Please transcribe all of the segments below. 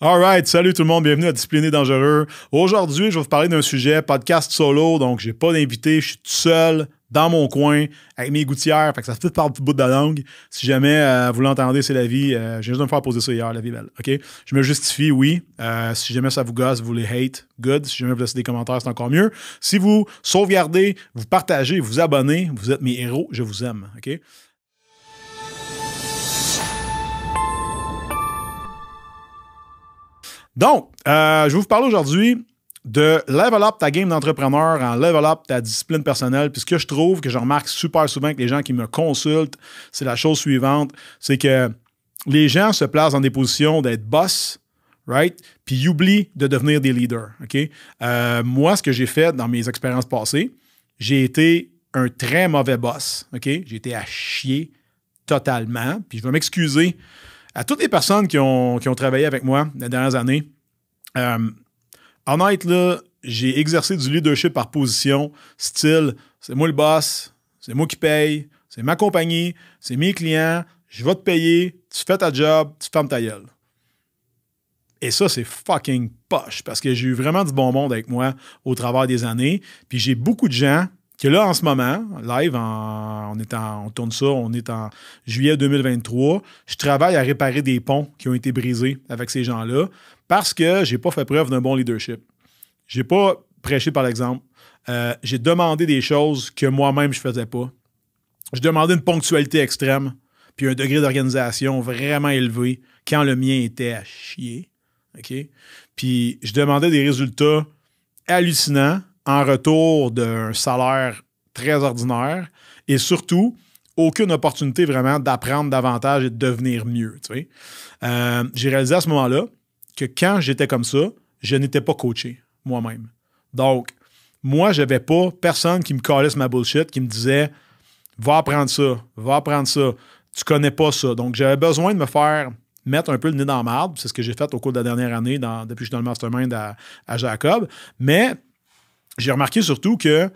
Alright, salut tout le monde, bienvenue à Discipliné Dangereux. Aujourd'hui, je vais vous parler d'un sujet, podcast solo, donc j'ai pas d'invité, je suis tout seul dans mon coin avec mes gouttières, fait que ça fait par le bout de la langue. Si jamais euh, vous l'entendez, c'est la vie. Euh, j'ai juste de me faire poser ça hier, la vie belle. OK? Je me justifie, oui. Euh, si jamais ça vous gosse, vous les hate, good. Si jamais vous laissez des commentaires, c'est encore mieux. Si vous sauvegardez, vous partagez, vous abonnez, vous êtes mes héros, je vous aime. OK? Donc, euh, je vais vous parler aujourd'hui de level up ta game d'entrepreneur en level up ta discipline personnelle. Puis ce que je trouve, que je remarque super souvent avec les gens qui me consultent, c'est la chose suivante, c'est que les gens se placent dans des positions d'être boss, right? Puis ils oublient de devenir des leaders, OK? Euh, moi, ce que j'ai fait dans mes expériences passées, j'ai été un très mauvais boss, OK? J'ai été à chier totalement. Puis je vais m'excuser à toutes les personnes qui ont, qui ont travaillé avec moi les dernières années. Euh, honnête, là, j'ai exercé du leadership par position, style, c'est moi le boss, c'est moi qui paye, c'est ma compagnie, c'est mes clients, je vais te payer, tu fais ta job, tu fermes ta gueule. Et ça, c'est fucking poche parce que j'ai eu vraiment du bon monde avec moi au travers des années. Puis j'ai beaucoup de gens qui, là, en ce moment, live, on, est on tourne ça, on est en juillet 2023. Je travaille à réparer des ponts qui ont été brisés avec ces gens-là parce que j'ai pas fait preuve d'un bon leadership. J'ai pas prêché par l'exemple. Euh, j'ai demandé des choses que moi-même je faisais pas. Je demandais une ponctualité extrême, puis un degré d'organisation vraiment élevé quand le mien était à chier. Puis je demandais des résultats hallucinants en retour d'un salaire très ordinaire et surtout aucune opportunité vraiment d'apprendre davantage et de devenir mieux. Euh, j'ai réalisé à ce moment-là que quand j'étais comme ça, je n'étais pas coaché moi-même. Donc, moi, je n'avais pas personne qui me collait ma bullshit, qui me disait Va apprendre ça, va apprendre ça, tu connais pas ça. Donc, j'avais besoin de me faire mettre un peu le nez dans la marde. C'est ce que j'ai fait au cours de la dernière année depuis que je suis dans le mastermind à, à Jacob. Mais j'ai remarqué surtout que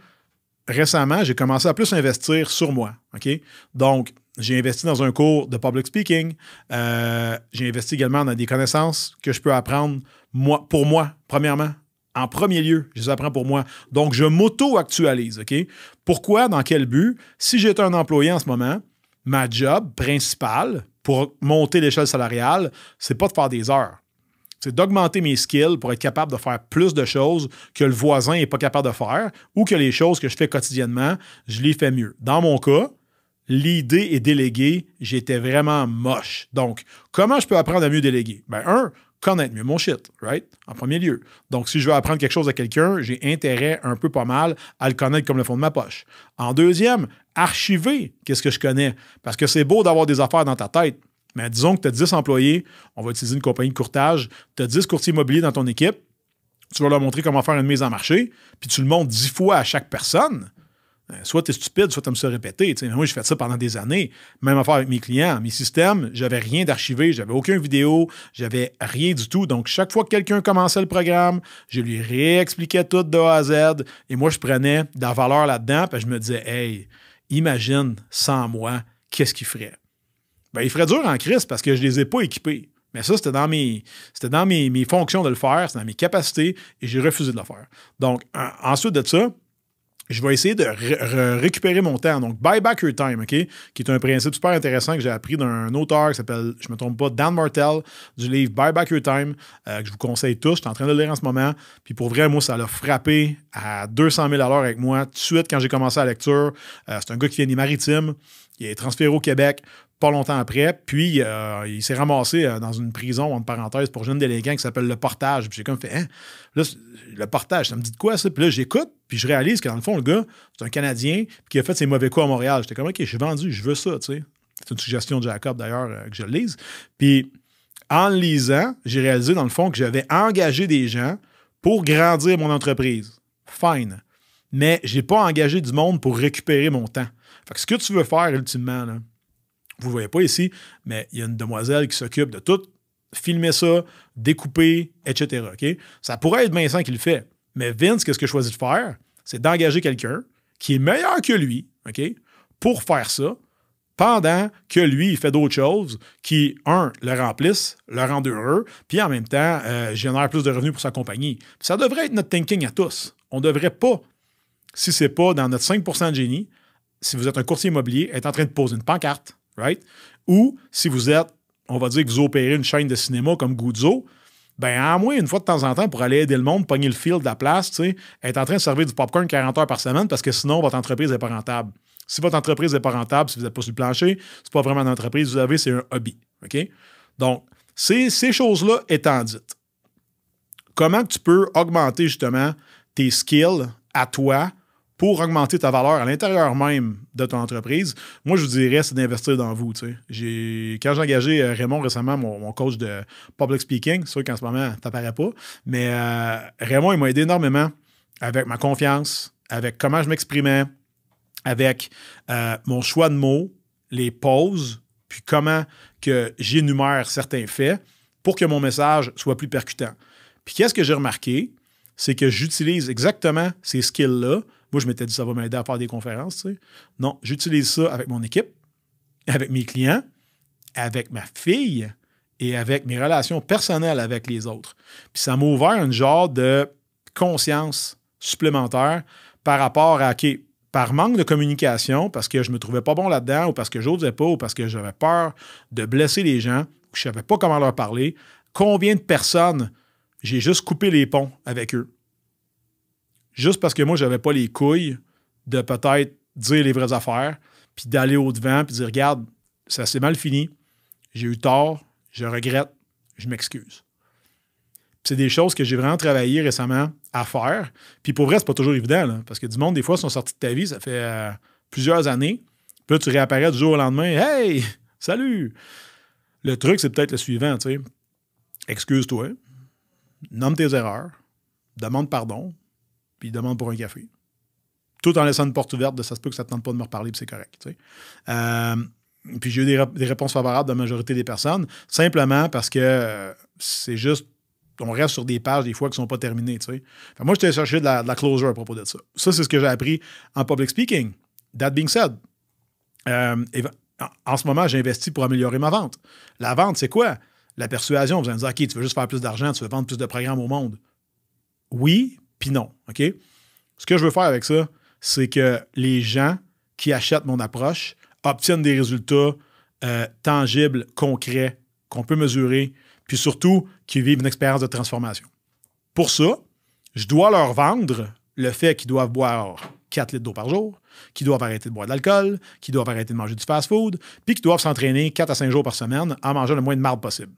récemment, j'ai commencé à plus investir sur moi. OK? Donc, j'ai investi dans un cours de public speaking. Euh, j'ai investi également dans des connaissances que je peux apprendre moi, pour moi, premièrement. En premier lieu, je les apprends pour moi. Donc, je m'auto-actualise. OK? Pourquoi? Dans quel but? Si j'étais un employé en ce moment, ma job principale pour monter l'échelle salariale, c'est pas de faire des heures c'est d'augmenter mes skills pour être capable de faire plus de choses que le voisin n'est pas capable de faire ou que les choses que je fais quotidiennement, je les fais mieux. Dans mon cas, l'idée est déléguée, j'étais vraiment moche. Donc, comment je peux apprendre à mieux déléguer? Ben, un, connaître mieux mon shit, right? En premier lieu. Donc, si je veux apprendre quelque chose à quelqu'un, j'ai intérêt un peu pas mal à le connaître comme le fond de ma poche. En deuxième, archiver qu'est-ce que je connais. Parce que c'est beau d'avoir des affaires dans ta tête, mais disons que tu as 10 employés, on va utiliser une compagnie de courtage, tu as 10 courtiers immobiliers dans ton équipe, tu vas leur montrer comment faire une mise en marché, puis tu le montres 10 fois à chaque personne. Euh, soit tu es stupide, soit tu me se répéter. moi, j'ai fait ça pendant des années. Même affaire avec mes clients. Mes systèmes, j'avais rien d'archivé, j'avais aucune vidéo, j'avais rien du tout. Donc, chaque fois que quelqu'un commençait le programme, je lui réexpliquais tout de A à Z. Et moi, je prenais de la valeur là-dedans, puis je me disais, hey, imagine sans moi, qu'est-ce qu'il ferait? ben, il ferait dur en crise parce que je ne les ai pas équipés. Mais ça, c'était dans, mes, c'était dans mes, fonctions de le faire, c'était dans mes capacités et j'ai refusé de le faire. Donc, ensuite de ça, je vais essayer de récupérer mon temps. Donc, buy back your time, OK? Qui est un principe super intéressant que j'ai appris d'un auteur qui s'appelle, je me trompe pas, Dan Martel, du livre Buy back your time, euh, que je vous conseille tous. Je suis en train de le lire en ce moment. Puis pour vrai, moi, ça l'a frappé à 200 000 avec moi tout de suite quand j'ai commencé la lecture. Euh, c'est un gars qui vient des maritimes. Il est transféré au Québec pas longtemps après. Puis, euh, il s'est ramassé euh, dans une prison, entre parenthèses, pour jeunes délinquants qui s'appelle Le Portage. Puis j'ai comme fait, hein? Là, le Portage, ça me dit de quoi, ça? Puis là, j'écoute, puis je réalise que dans le fond, le gars, c'est un Canadien qui a fait ses mauvais coups à Montréal. J'étais comme, OK, j'ai vendu, je veux ça, tu sais. C'est une suggestion de Jacob, d'ailleurs, euh, que je le lise. Puis, en le lisant, j'ai réalisé, dans le fond, que j'avais engagé des gens pour grandir mon entreprise. Fine. Mais j'ai pas engagé du monde pour récupérer mon temps. Fait que ce que tu veux faire, ultimement, là, vous ne voyez pas ici, mais il y a une demoiselle qui s'occupe de tout, filmer ça, découper, etc. Ça pourrait être Vincent qui le fait. Mais Vince, qu'est-ce que je de faire? C'est d'engager quelqu'un qui est meilleur que lui, OK, pour faire ça, pendant que lui, il fait d'autres choses qui, un, le remplissent, le rendent heureux, puis en même temps, euh, génère plus de revenus pour sa compagnie. ça devrait être notre thinking à tous. On ne devrait pas, si ce n'est pas dans notre 5% de génie, si vous êtes un courtier immobilier, être en train de poser une pancarte, right? Ou si vous êtes, on va dire que vous opérez une chaîne de cinéma comme Guzzo, ben à moins une fois de temps en temps pour aller aider le monde, pogner le fil de la place, tu sais, être en train de servir du popcorn 40 heures par semaine parce que sinon votre entreprise n'est pas rentable. Si votre entreprise n'est pas rentable, si vous n'êtes pas sur le plancher, c'est pas vraiment une entreprise, vous avez, c'est un hobby. OK? Donc, ces choses-là étant dites, comment tu peux augmenter justement tes skills à toi pour augmenter ta valeur à l'intérieur même de ton entreprise, moi, je vous dirais, c'est d'investir dans vous. Quand j'ai engagé euh, Raymond récemment, mon, coach de public speaking, c'est sûr qu'en ce moment, ça n'apparaît pas, mais euh, Raymond, il m'a aidé énormément avec ma confiance, avec comment je m'exprimais, avec euh, mon choix de mots, les pauses, puis comment que j'énumère certains faits pour que mon message soit plus percutant. Puis qu'est-ce que j'ai remarqué? C'est que j'utilise exactement ces skills-là. Moi, je m'étais dit, ça va m'aider à faire des conférences. Non, j'utilise ça avec mon équipe, avec mes clients, avec ma fille et avec mes relations personnelles avec les autres. Puis ça m'a ouvert un genre de conscience supplémentaire par rapport à, OK, par manque de communication, parce que je me trouvais pas bon là-dedans, ou parce que j'osais pas, ou parce que j'avais peur de blesser les gens, ou je savais pas comment leur parler, combien de personnes j'ai juste coupé les ponts avec eux? Juste parce que moi, j'avais pas les couilles de peut-être dire les vraies affaires, puis d'aller au-devant, puis dire regarde, ça s'est mal fini, j'ai eu tort, je regrette, je m'excuse. C'est des choses que j'ai vraiment travaillé récemment à faire. Puis pour vrai, c'est pas toujours évident, parce que du monde, des fois, sont sortis de ta vie, ça fait euh, plusieurs années. Puis là, tu réapparais du jour au lendemain. Hey, salut! Le truc, c'est peut-être le suivant, tu sais. Excuse-toi, nomme tes erreurs, demande pardon, puis demande pour un café. Tout en laissant une porte ouverte de ça se peut que ça ne tente pas de me reparler, puis c'est correct. Euh, puis j'ai eu des, réponses favorables de la majorité des personnes, simplement parce que euh, c'est juste on reste sur des pages des fois qui ne sont pas terminées. Tu sais. moi, je t'ai cherché de la, closure à propos de ça. Ça, c'est ce que j'ai appris en public speaking. That being said, euh, en ce moment, j'investis pour améliorer ma vente. La vente, c'est quoi? La persuasion. Vous allez me dire, OK, tu veux juste faire plus d'argent, tu veux vendre plus de programmes au monde. Oui, puis non. OK? Ce que je veux faire avec ça, c'est que les gens qui achètent mon approche obtiennent des résultats euh, tangibles, concrets, qu'on peut mesurer, puis surtout qui vivent une expérience de transformation. Pour ça, je dois leur vendre le fait qu'ils doivent boire 4 litres d'eau par jour, qu'ils doivent arrêter de boire de l'alcool, qu'ils doivent arrêter de manger du fast-food, puis qu'ils doivent s'entraîner 4 à 5 jours par semaine en mangeant le moins de marde possible.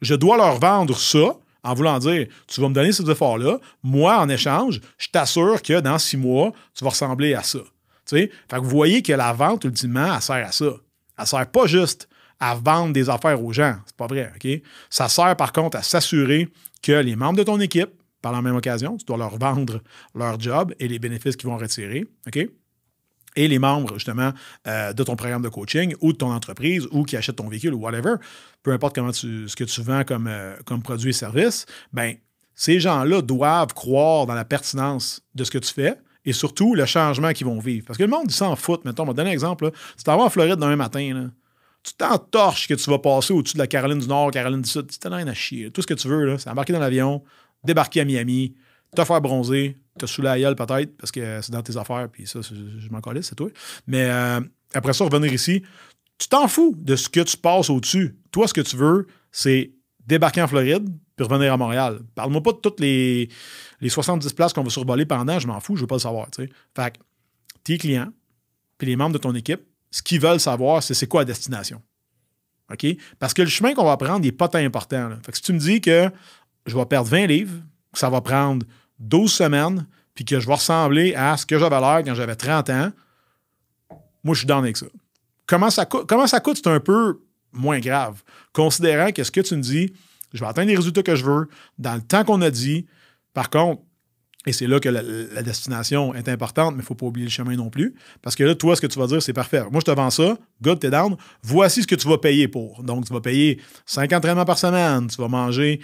Je dois leur vendre ça en voulant dire tu vas me donner ces efforts-là, moi, en échange, je t'assure que dans six mois, tu vas ressembler à ça. Fait que vous voyez que la vente, ultimement, elle sert à ça. Elle sert pas juste à vendre des affaires aux gens. C'est pas vrai, OK? Ça sert par contre à s'assurer que les membres de ton équipe, par la même occasion, tu dois leur vendre leur job et les bénéfices qu'ils vont retirer, OK? Et les membres, justement, euh, de ton programme de coaching ou de ton entreprise ou qui achètent ton véhicule ou whatever, peu importe comment ce que tu vends comme, euh, comme produit et service, ben ces gens-là doivent croire dans la pertinence de ce que tu fais et surtout le changement qu'ils vont vivre. Parce que le monde, s'en fout. Mettons, on va donner un exemple. Là. Tu t'en vas en Floride demain matin. Tu t'entorches que tu vas passer au-dessus de la Caroline du Nord, Caroline du Sud. Tu t'en rien à chier. Tout ce que tu veux, c'est embarquer dans l'avion, débarquer à Miami, te faire bronzer, te saouler la gueule peut-être, parce que c'est dans tes affaires, puis ça, je m'en collais, c'est toi. Mais euh, après ça, revenir ici, tu t'en fous de ce que tu passes au-dessus. Toi, ce que tu veux, c'est débarquer en Floride, puis revenir à Montréal. Parle-moi pas de toutes les, les 70 places qu'on va survoler pendant, je m'en fous, je veux pas le savoir. Fait que tes clients, puis les membres de ton équipe, ce qu'ils veulent savoir, c'est c'est quoi la destination. OK? Parce que le chemin qu'on va prendre n'est pas tant important. Fait que si tu me dis que je vais perdre 20 livres, que ça va prendre 12 semaines, puis que je vais ressembler à ce que j'avais l'air quand j'avais 30 ans, moi, je suis dans avec ça. Comment ça coûte, comment ça coûte, c'est un peu moins grave. Considérant que ce que tu me dis, je vais atteindre les résultats que je veux dans le temps qu'on a dit. Par contre, Et c'est là que la, destination est importante, mais il ne faut pas oublier le chemin non plus. Parce que là, toi, ce que tu vas dire, c'est parfait. Moi, je te vends ça, good, t'es down. Voici ce que tu vas payer pour. Donc, tu vas payer 50 entraînements par semaine, tu vas manger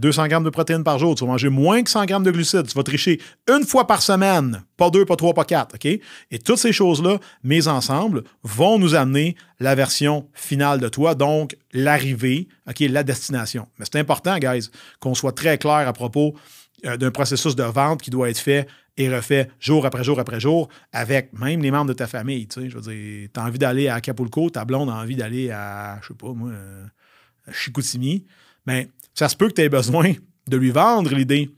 200 euh, grammes de protéines par jour, tu vas manger moins que 100 grammes de glucides, tu vas tricher une fois par semaine, pas deux, pas trois, pas quatre, OK? Et toutes ces choses-là, mises ensemble, vont nous amener la version finale de toi, donc l'arrivée, OK, la destination. Mais c'est important, guys, qu'on soit très clair à propos d'un processus de vente qui doit être fait et refait jour après jour après jour avec même les membres de ta famille. Tu sais, je veux dire, tu as envie d'aller à Acapulco, ta blonde a envie d'aller à, je sais pas moi, euh, à Chicoutimi. Mais ben, ça se peut que tu aies besoin de lui vendre l'idée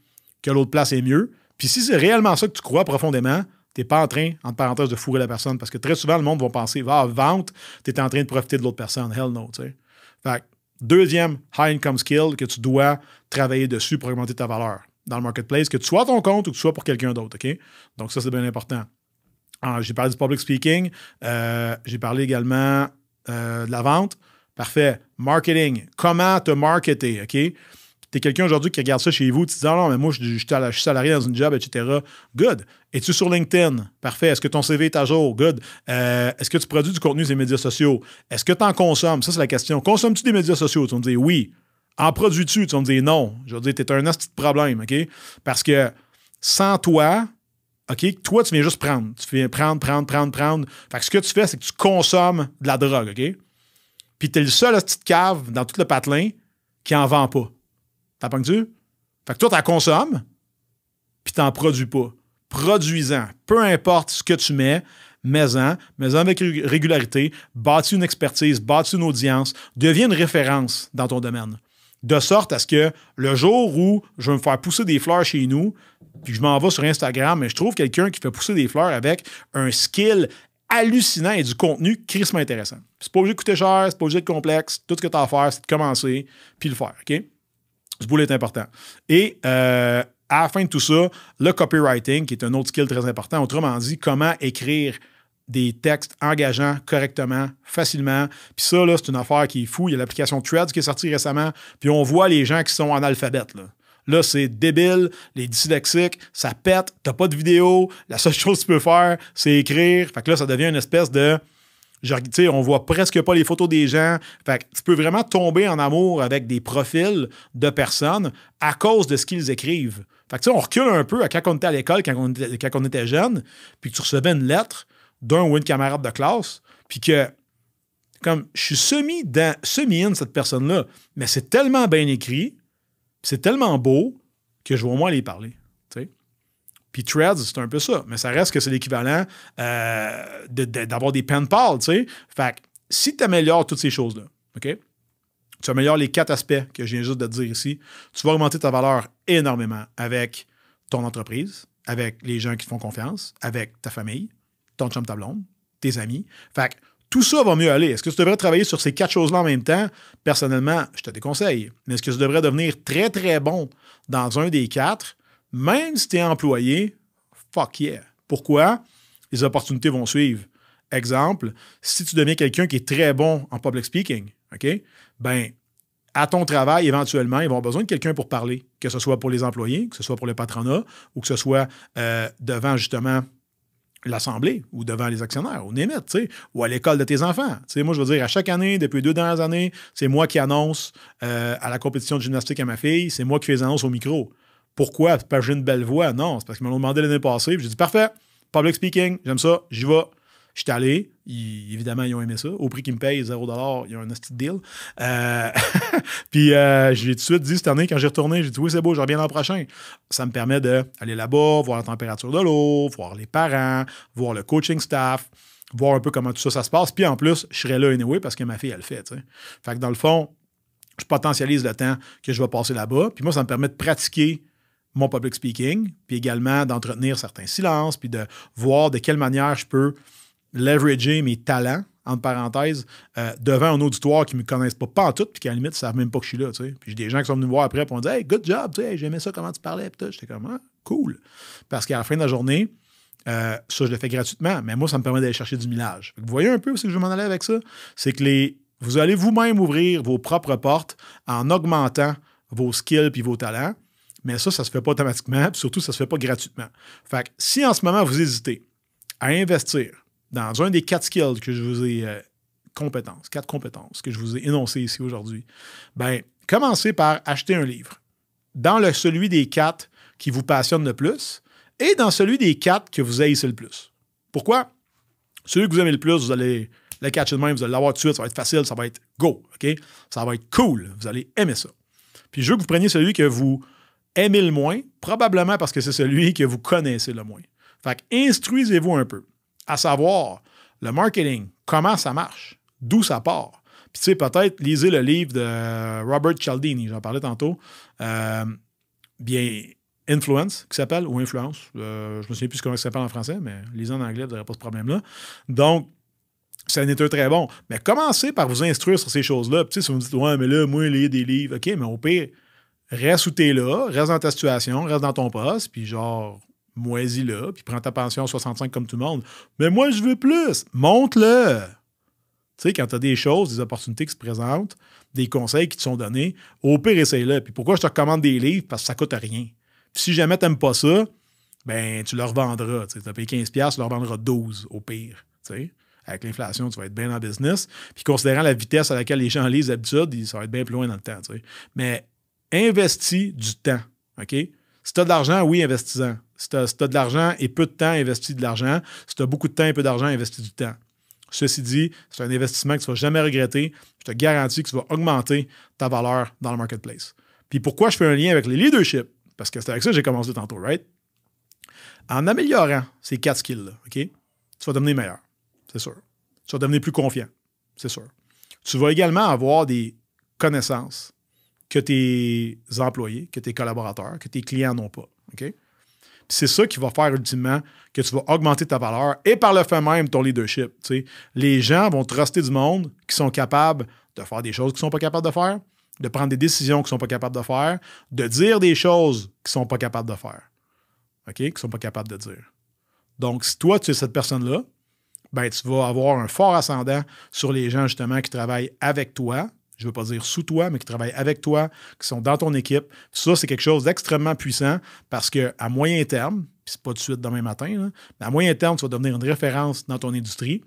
que l'autre place est mieux. Puis si c'est réellement ça que tu crois profondément, tu n'es pas en train, entre parenthèses, de fourrer la personne. Parce que très souvent, le monde va penser, va, vente, tu es en train de profiter de l'autre personne. Hell no, tu sais. Fait deuxième high income skill que tu dois travailler dessus pour augmenter ta valeur dans le marketplace, que tu sois à ton compte ou que tu sois pour quelqu'un d'autre. OK? Donc, ça, c'est bien important. Ah, j'ai parlé du public speaking. Euh, j'ai parlé également euh, de la vente. Parfait. Marketing. Comment te marketer? OK? Tu es quelqu'un aujourd'hui qui regarde ça chez vous, tu te dis, ah non, mais moi, je, suis salarié dans une job, etc. Good. Es-tu sur LinkedIn? Parfait. Est-ce que ton CV est à jour? Good. Euh, est-ce que tu produis du contenu sur les médias sociaux? Est-ce que tu en consommes? Ça, c'est la question. Consommes-tu des médias sociaux? Tu vas me dire oui. En produis-tu? Tu vas me dire non. Je veux dire, tu es un petit problème, OK? Parce que sans toi, OK, toi, tu viens juste prendre. Tu viens prendre, prendre, prendre, prendre. Fait que ce que tu fais, c'est que tu consommes de la drogue, OK? Puis tu es le seul petite cave dans tout le patelin qui en vend pas. T'as pas tu Fait que toi, la consommes, puis tu n'en produis pas. Produisant. Peu importe ce que tu mets, mets-en, mets-en avec régularité, bâtis une expertise, bâtis une audience, deviens une référence dans ton domaine de sorte à ce que le jour où je vais me faire pousser des fleurs chez nous, puis je m'en vais sur Instagram, mais je trouve quelqu'un qui fait pousser des fleurs avec un skill hallucinant et du contenu crissement intéressant. C'est pas obligé de coûter cher, c'est pas obligé de complexe. Tout ce que tu as à faire, c'est de commencer puis le faire. OK? Ce boulot est important. Et euh, à la fin de tout ça, le copywriting, qui est un autre skill très important, autrement dit, comment écrire des textes engageants correctement, facilement. Puis ça, là, c'est une affaire qui est fou. Il y a l'application Threads qui est sortie récemment. Puis on voit les gens qui sont en alphabet. Là. C'est débile, les dyslexiques, ça pète, t'as pas de vidéo, la seule chose que tu peux faire, c'est écrire. Fait que là, ça devient une espèce de. Genre, on voit presque pas les photos des gens. Fait que tu peux vraiment tomber en amour avec des profils de personnes à cause de ce qu'ils écrivent. Fait que on recule un peu à quand on était à l'école, quand, on était, quand on était jeune, puis que tu recevais une lettre, d'un ou une camarade de classe, puis que, comme, je suis semi dans, semi-in cette personne-là, mais c'est tellement bien écrit, c'est tellement beau que je vais au moins aller parler. Puis Threads, c'est un peu ça, mais ça reste que c'est l'équivalent euh, d'avoir des pen pals, tu sais. Fait que si tu améliores toutes ces choses-là, OK? Tu améliores les quatre aspects que je viens juste de te dire ici, tu vas augmenter ta valeur énormément avec ton entreprise, avec les gens qui te font confiance, avec ta famille, ton chum, ta blonde, tes amis. Fait que tout ça va mieux aller. Est-ce que tu devrais travailler sur ces quatre choses-là en même temps? Personnellement, je te déconseille. Mais est-ce que tu devrais devenir très, très bon dans un des quatre, même si tu es employé? Fuck yeah. Pourquoi? Les opportunités vont suivre. Exemple, si tu deviens quelqu'un qui est très bon en public speaking, OK? Ben, à ton travail, éventuellement, ils vont avoir besoin de quelqu'un pour parler, que ce soit pour les employés, que ce soit pour le patronat, ou que ce soit euh, devant justement l'Assemblée ou devant les actionnaires, ou Németh, ou à l'école de tes enfants. moi, je veux dire, à chaque année, depuis deux dernières années, c'est moi qui annonce euh, à la compétition de gymnastique à ma fille, c'est moi qui fais les annonces au micro. Pourquoi? Parce que j'ai une belle voix? Non, c'est parce qu'ils m'ont demandé l'année passée, j'ai dit, parfait, public speaking, j'aime ça, j'y vais. Je suis allé, évidemment, ils ont aimé ça. Au prix qu'ils me payent, 0$, il y a un petit deal. Euh, puis euh, j'ai tout de suite dit cette année, quand j'ai retourné, j'ai dit oui, c'est beau, je reviens l'an prochain. Ça me permet d'aller là-bas, voir la température de l'eau, voir les parents, voir le coaching staff, voir un peu comment tout ça, ça se passe. Puis en plus, je serai là anyway parce que ma fille, elle le fait. Fait que dans le fond, je potentialise le temps que je vais passer là-bas. Puis moi, ça me permet de pratiquer mon public speaking, puis également d'entretenir certains silences, puis de voir de quelle manière je peux leverager mes talents, entre parenthèses, euh, devant un auditoire qui ne me connaissent pas, pas en tout, puis qui à la limite ne savent même pas que je suis là. Puis j'ai des gens qui sont venus me voir après et ont dit Hey, good job, j'aimais ça, comment tu parlais. J'étais comme ah, cool. Parce qu'à la fin de la journée, euh, ça, je le fais gratuitement, mais moi, ça me permet d'aller chercher du millage. Vous voyez un peu où que je m'en aller avec ça? C'est que les, vous allez vous-même ouvrir vos propres portes en augmentant vos skills puis vos talents. Mais ça, ça ne se fait pas automatiquement, puis surtout, ça ne se fait pas gratuitement. Fait que si en ce moment, vous hésitez à investir dans un des quatre skills que je vous ai euh, compétences, quatre compétences que je vous ai énoncées ici aujourd'hui, ben commencez par acheter un livre. Dans le, celui des quatre qui vous passionne le plus et dans celui des quatre que vous haïssez le plus. Pourquoi? Celui que vous aimez le plus, vous allez le catcher de même, vous allez l'avoir tout de suite, ça va être facile, ça va être go, OK? Ça va être cool, vous allez aimer ça. Puis je veux que vous preniez celui que vous aimez le moins, probablement parce que c'est celui que vous connaissez le moins. Fait instruisez-vous un peu, à savoir le marketing, comment ça marche, d'où ça part. Puis tu sais, peut-être lisez le livre de Robert Cialdini, j'en parlais tantôt. Euh, bien, Influence, qui s'appelle, ou Influence. Euh, je me souviens plus comment ça s'appelle en français, mais lisez en anglais, vous n'aurez pas ce problème-là. Donc, c'est un état très bon. Mais commencez par vous instruire sur ces choses-là. Puis, si vous me dites, ouais, mais là, moi, lire des livres, OK, mais au pire, reste où t'es là, reste dans ta situation, reste dans ton poste, puis genre, moisis là, puis prends ta pension 65 comme tout le monde. Mais moi, je veux plus. Monte-le. Tu sais, quand tu as des choses, des opportunités qui se présentent, des conseils qui te sont donnés, au pire, essaye-le. Puis pourquoi je te recommande des livres? Parce que ça coûte rien. Puis si jamais tu n'aimes pas ça, ben tu leur vendras. Tu as payé 15$, tu leur vendras 12 au pire. sais. Avec l'inflation, tu vas être bien en business. Puis considérant la vitesse à laquelle les gens lisent d'habitude, ça va être bien plus loin dans le temps. Mais investis du temps. OK? Si tu as de l'argent, oui, investis-en. Si tu as, de l'argent et peu de temps, investis de l'argent. Si tu as beaucoup de temps et peu d'argent, investis du temps. Ceci dit, c'est un investissement que tu ne vas jamais regretter. Je te garantis que tu vas augmenter ta valeur dans le marketplace. Puis pourquoi je fais un lien avec les leadership? Parce que c'est avec ça que j'ai commencé tantôt, right? En améliorant ces quatre skills-là, OK? Tu vas devenir meilleur, c'est sûr. Tu vas devenir plus confiant, c'est sûr. Tu vas également avoir des connaissances que tes employés, que tes collaborateurs, que tes clients n'ont pas. OK? C'est ça qui va faire ultimement que tu vas augmenter ta valeur et par le fait même ton leadership. Les gens vont truster du monde qui sont capables de faire des choses qu'ils ne sont pas capables de faire, de prendre des décisions qu'ils ne sont pas capables de faire, de dire des choses qu'ils ne sont pas capables de faire. OK? Qu'ils ne sont pas capables de dire. Donc, si toi, tu es cette personne-là, ben, tu vas avoir un fort ascendant sur les gens, justement, qui travaillent avec toi, je ne veux pas dire sous toi, mais qui travaillent avec toi, qui sont dans ton équipe. Ça, c'est quelque chose d'extrêmement puissant parce qu'à moyen terme, puis c'est pas de suite demain matin, mais à moyen terme, tu vas devenir une référence dans ton industrie,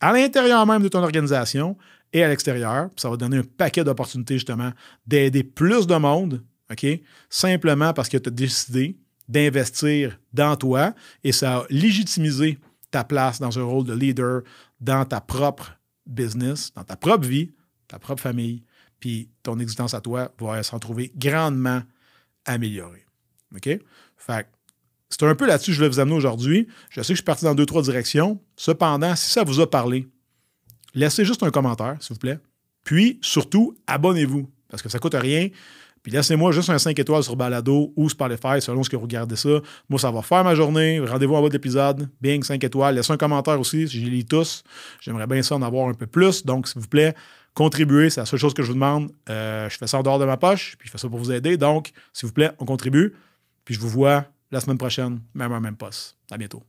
à l'intérieur même de ton organisation et à l'extérieur. Ça va donner un paquet d'opportunités, justement, d'aider plus de monde, OK? Simplement parce que tu as décidé d'investir dans toi et ça a légitimisé ta place dans un rôle de leader dans ta propre business, dans ta propre vie, ta propre famille, puis ton existence à toi va s'en trouver grandement améliorée. OK? Fait c'est un peu là-dessus que je vais vous amener aujourd'hui. Je sais que je suis parti dans deux, trois directions. Cependant, si ça vous a parlé, laissez juste un commentaire, s'il vous plaît. Puis, surtout, abonnez-vous, parce que ça ne coûte rien. Puis laissez-moi juste un 5 étoiles sur Balado ou Spotify, selon ce que vous regardez ça. Moi, ça va faire ma journée. Rendez-vous en bas de l'épisode. Bing, 5 étoiles. Laissez un commentaire aussi, je les lis tous. J'aimerais bien ça en avoir un peu plus. Donc, s'il vous plaît, contribuez. C'est la seule chose que je vous demande. Euh, je fais ça en dehors de ma poche, puis je fais ça pour vous aider. Donc, s'il vous plaît, on contribue. Puis je vous vois la semaine prochaine, même à même poste. À bientôt.